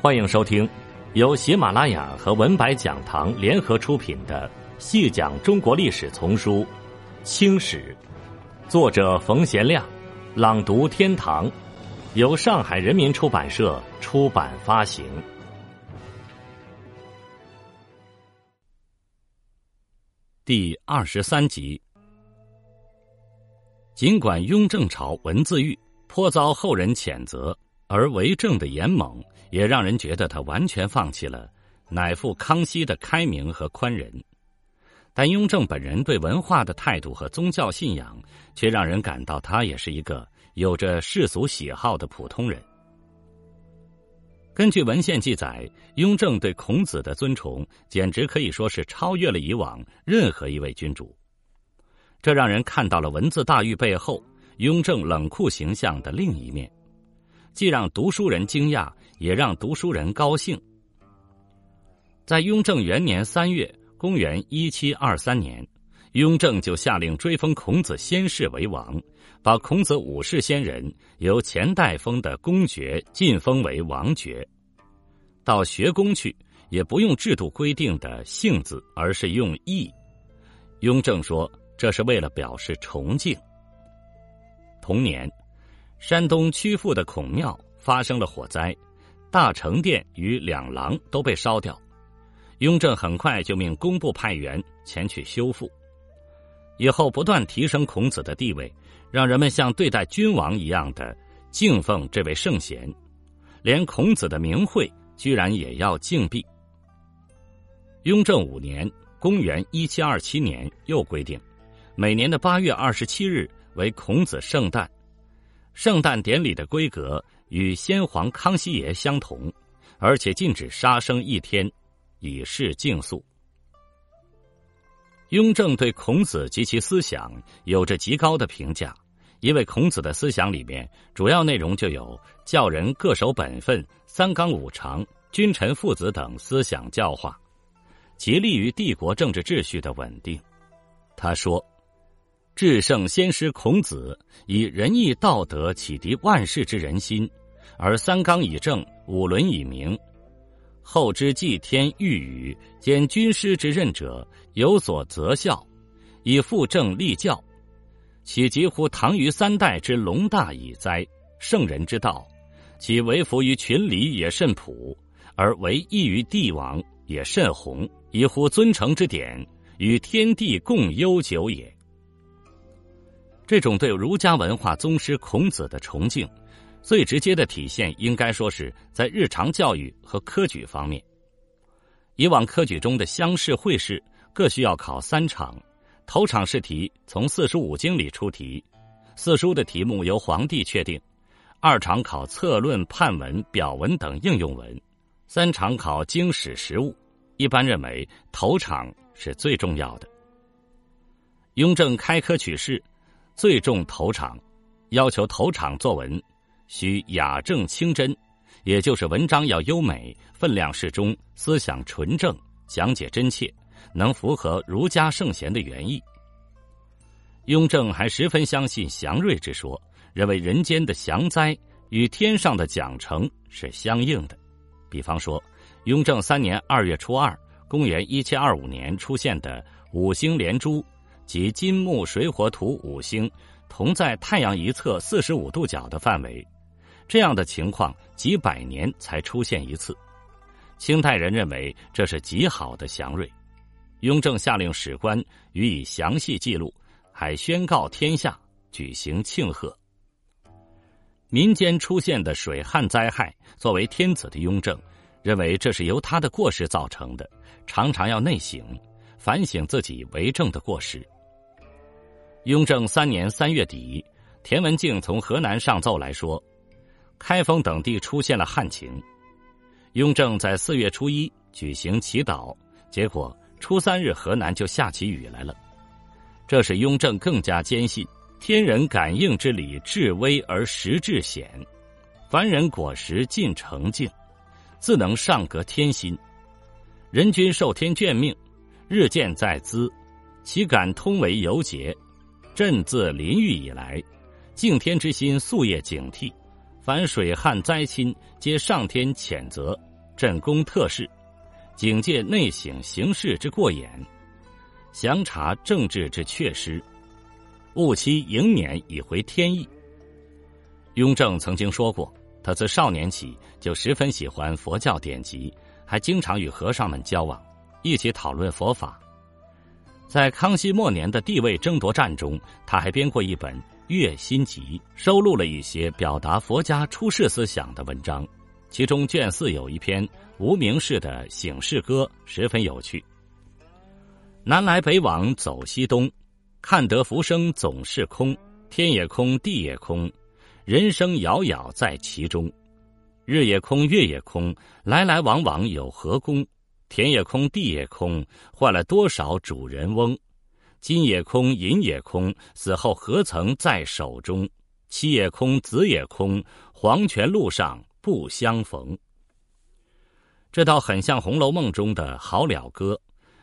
欢迎收听由喜马拉雅和文白讲堂联合出品的《细讲中国历史丛书·清史》，作者冯贤亮，朗读天堂，由上海人民出版社出版发行。第二十三集。尽管雍正朝文字狱颇遭后人谴责，而为政的严猛。也让人觉得他完全放弃了乃父康熙的开明和宽仁，但雍正本人对文化的态度和宗教信仰，却让人感到他也是一个有着世俗喜好的普通人。根据文献记载，雍正对孔子的尊崇简直可以说是超越了以往任何一位君主，这让人看到了文字大狱背后雍正冷酷形象的另一面，既让读书人惊讶。也让读书人高兴。在雍正元年三月，公元一七二三年，雍正就下令追封孔子先世为王，把孔子五世先人由前代封的公爵晋封为王爵。到学宫去，也不用制度规定的姓字，而是用义。雍正说，这是为了表示崇敬。同年，山东曲阜的孔庙发生了火灾。大成殿与两廊都被烧掉，雍正很快就命工部派员前去修复。以后不断提升孔子的地位，让人们像对待君王一样的敬奉这位圣贤，连孔子的名讳居然也要敬避。雍正五年（公元一七二七年）又规定，每年的八月二十七日为孔子圣诞，圣诞典礼的规格。与先皇康熙爷相同，而且禁止杀生一天，以示敬肃。雍正对孔子及其思想有着极高的评价，因为孔子的思想里面主要内容就有教人各守本分、三纲五常、君臣父子等思想教化，极利于帝国政治秩序的稳定。他说。至圣先师孔子以仁义道德启迪万世之人心，而三纲以正，五伦以明。后之祭天御宇兼军师之任者有所择效，以复正立教，岂几乎唐虞三代之隆大矣哉？圣人之道，其为服于群礼也甚朴，而为异于帝王也甚宏，以乎尊诚之典，与天地共悠久也。这种对儒家文化宗师孔子的崇敬，最直接的体现应该说是在日常教育和科举方面。以往科举中的乡试、会试各需要考三场，头场试题从四书五经里出题，四书的题目由皇帝确定；二场考策论、判文、表文等应用文；三场考经史实物。一般认为头场是最重要的。雍正开科取士。最重头场，要求头场作文需雅正清真，也就是文章要优美，分量适中，思想纯正，讲解真切，能符合儒家圣贤的原意。雍正还十分相信祥瑞之说，认为人间的祥灾与天上的奖惩是相应的。比方说，雍正三年二月初二，公元一七二五年出现的五星连珠。即金木水火土五星同在太阳一侧四十五度角的范围，这样的情况几百年才出现一次。清代人认为这是极好的祥瑞，雍正下令史官予以详细记录，还宣告天下举行庆贺。民间出现的水旱灾害，作为天子的雍正认为这是由他的过失造成的，常常要内省，反省自己为政的过失。雍正三年三月底，田文镜从河南上奏来说，开封等地出现了旱情。雍正在四月初一举行祈祷，结果初三日河南就下起雨来了。这使雍正更加坚信天人感应之理至微而实至显，凡人果实尽成敬，自能上格天心。人君受天眷命，日渐在兹，其敢通为由节。朕自临狱以来，敬天之心素夜警惕，凡水旱灾侵，皆上天谴责，朕公特事，警戒内省行事之过严，详查政治之缺失，务期迎年以回天意。雍正曾经说过，他自少年起就十分喜欢佛教典籍，还经常与和尚们交往，一起讨论佛法。在康熙末年的地位争夺战中，他还编过一本《月心集》，收录了一些表达佛家出世思想的文章。其中卷四有一篇无名氏的醒世歌，十分有趣。南来北往走西东，看得浮生总是空，天也空，地也空，人生杳杳在其中。日也空，月也空，来来往往有何功？田也空，地也空，换了多少主人翁？金也空，银也空，死后何曾在手中？妻也空，子也空，黄泉路上不相逢。这倒很像《红楼梦》中的好了歌，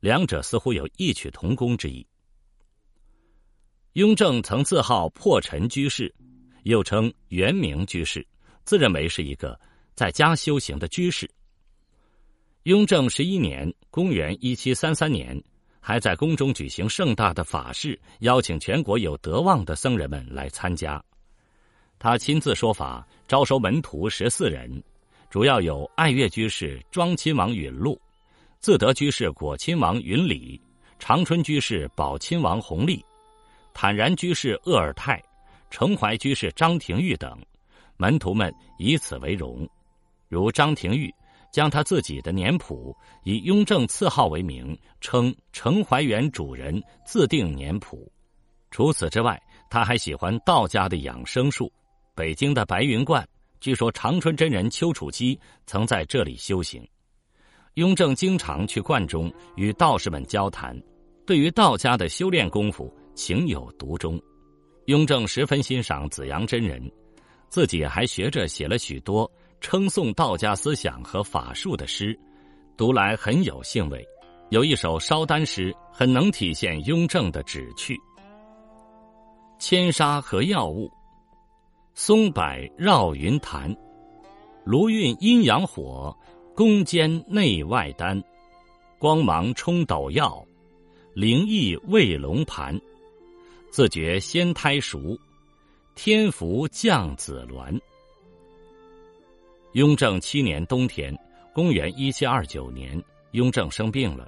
两者似乎有异曲同工之意。雍正曾自号破尘居士，又称圆明居士，自认为是一个在家修行的居士。雍正十一年（公元一七三三年），还在宫中举行盛大的法事，邀请全国有德望的僧人们来参加。他亲自说法，招收门徒十四人，主要有爱乐居士庄亲王允禄、自得居士果亲王允礼、长春居士宝亲王弘历、坦然居士鄂尔泰、承怀居士张廷玉等。门徒们以此为荣，如张廷玉。将他自己的年谱以雍正赐号为名，称程怀元主人自定年谱。除此之外，他还喜欢道家的养生术。北京的白云观，据说长春真人丘处机曾在这里修行。雍正经常去观中与道士们交谈，对于道家的修炼功夫情有独钟。雍正十分欣赏紫阳真人，自己还学着写了许多。称颂道家思想和法术的诗，读来很有兴味。有一首烧丹诗，很能体现雍正的旨趣。千沙和药物，松柏绕云潭，炉运阴阳火，宫间内外丹，光芒冲斗曜，灵异卫龙盘，自觉仙胎熟，天福降子鸾。雍正七年冬天，公元一七二九年，雍正生病了，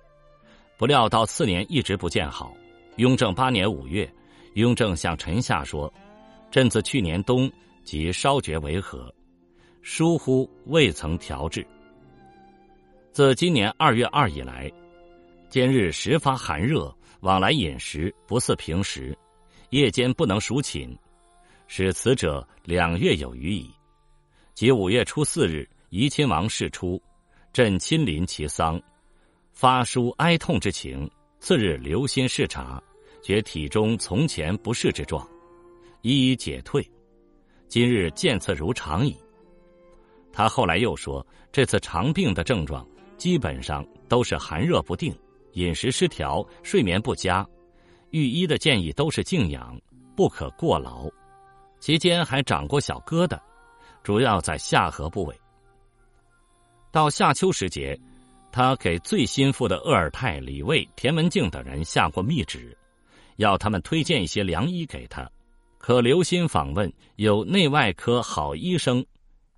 不料到次年一直不见好。雍正八年五月，雍正向臣下说：“朕自去年冬即烧厥为和？疏忽未曾调治。自今年二月二以来，今日时发寒热，往来饮食不似平时，夜间不能熟寝，使此者两月有余矣。”即五月初四日，怡亲王逝出，朕亲临其丧，发书哀痛之情。次日留心视察，觉体中从前不适之状，一一解退。今日见次如常矣。他后来又说，这次长病的症状基本上都是寒热不定、饮食失调、睡眠不佳。御医的建议都是静养，不可过劳。期间还长过小疙瘩。主要在下颌部位。到夏秋时节，他给最心腹的鄂尔泰、李卫、田文镜等人下过密旨，要他们推荐一些良医给他，可留心访问有内外科好医生，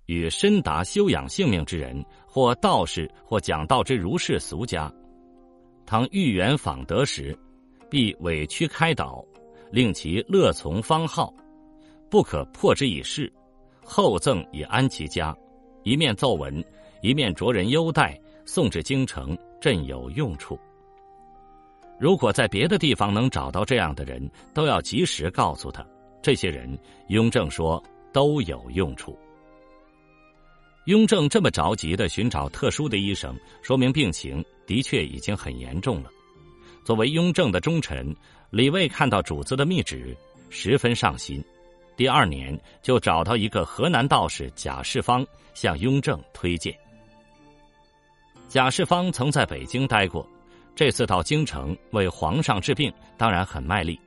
与深达修养性命之人，或道士，或讲道之儒士俗家。倘遇缘访得时，必委屈开导，令其乐从方好，不可迫之以事。厚赠以安其家，一面奏文，一面着人优待，送至京城，朕有用处。如果在别的地方能找到这样的人，都要及时告诉他。这些人，雍正说都有用处。雍正这么着急的寻找特殊的医生，说明病情的确已经很严重了。作为雍正的忠臣，李卫看到主子的密旨，十分上心。第二年，就找到一个河南道士贾世芳，向雍正推荐。贾世芳曾在北京待过，这次到京城为皇上治病，当然很卖力，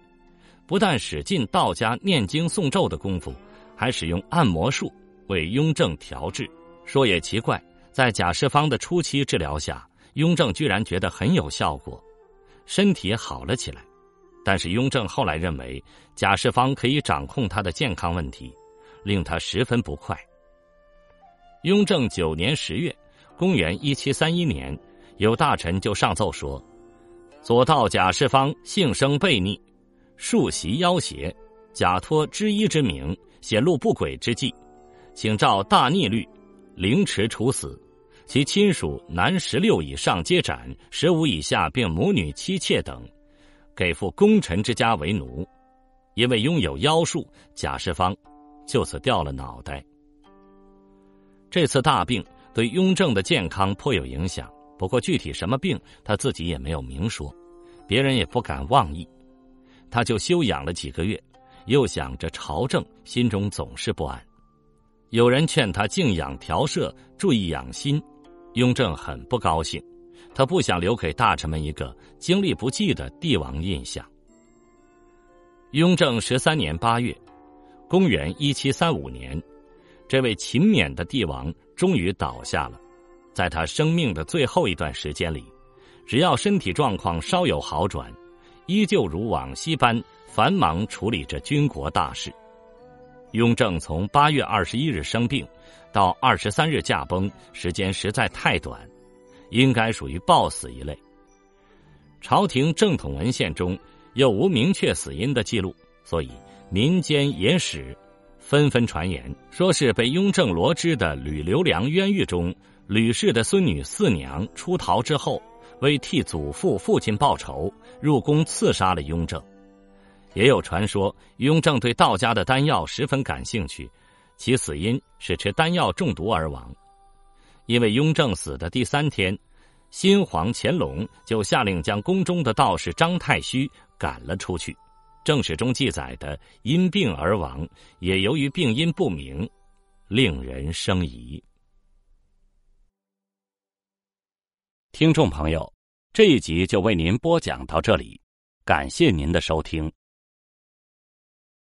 不但使尽道家念经诵咒的功夫，还使用按摩术为雍正调治。说也奇怪，在贾世芳的初期治疗下，雍正居然觉得很有效果，身体好了起来。但是雍正后来认为贾世芳可以掌控他的健康问题，令他十分不快。雍正九年十月，公元一七三一年，有大臣就上奏说：“左道贾世芳性生悖逆，数袭要挟，假托知医之名，显露不轨之计，请照大逆律，凌迟处死。”其亲属男十六以上皆斩，十五以下并母女妻妾等，给付功臣之家为奴。因为拥有妖术，贾世芳就此掉了脑袋。这次大病对雍正的健康颇有影响，不过具体什么病他自己也没有明说，别人也不敢妄议。他就休养了几个月，又想着朝政，心中总是不安。有人劝他静养调摄，注意养心。雍正很不高兴，他不想留给大臣们一个经历不济的帝王印象。雍正十三年八月，公元一七三五年，这位勤勉的帝王终于倒下了。在他生命的最后一段时间里，只要身体状况稍有好转，依旧如往昔般繁忙处理着军国大事。雍正从八月二十一日生病。到二十三日驾崩，时间实在太短，应该属于暴死一类。朝廷正统文献中又无明确死因的记录，所以民间野史纷纷传言，说是被雍正罗织的吕留良冤狱中吕氏的孙女四娘出逃之后，为替祖父父亲报仇，入宫刺杀了雍正。也有传说，雍正对道家的丹药十分感兴趣。其死因是吃丹药中毒而亡，因为雍正死的第三天，新皇乾隆就下令将宫中的道士张太虚赶了出去。正史中记载的因病而亡，也由于病因不明，令人生疑。听众朋友，这一集就为您播讲到这里，感谢您的收听。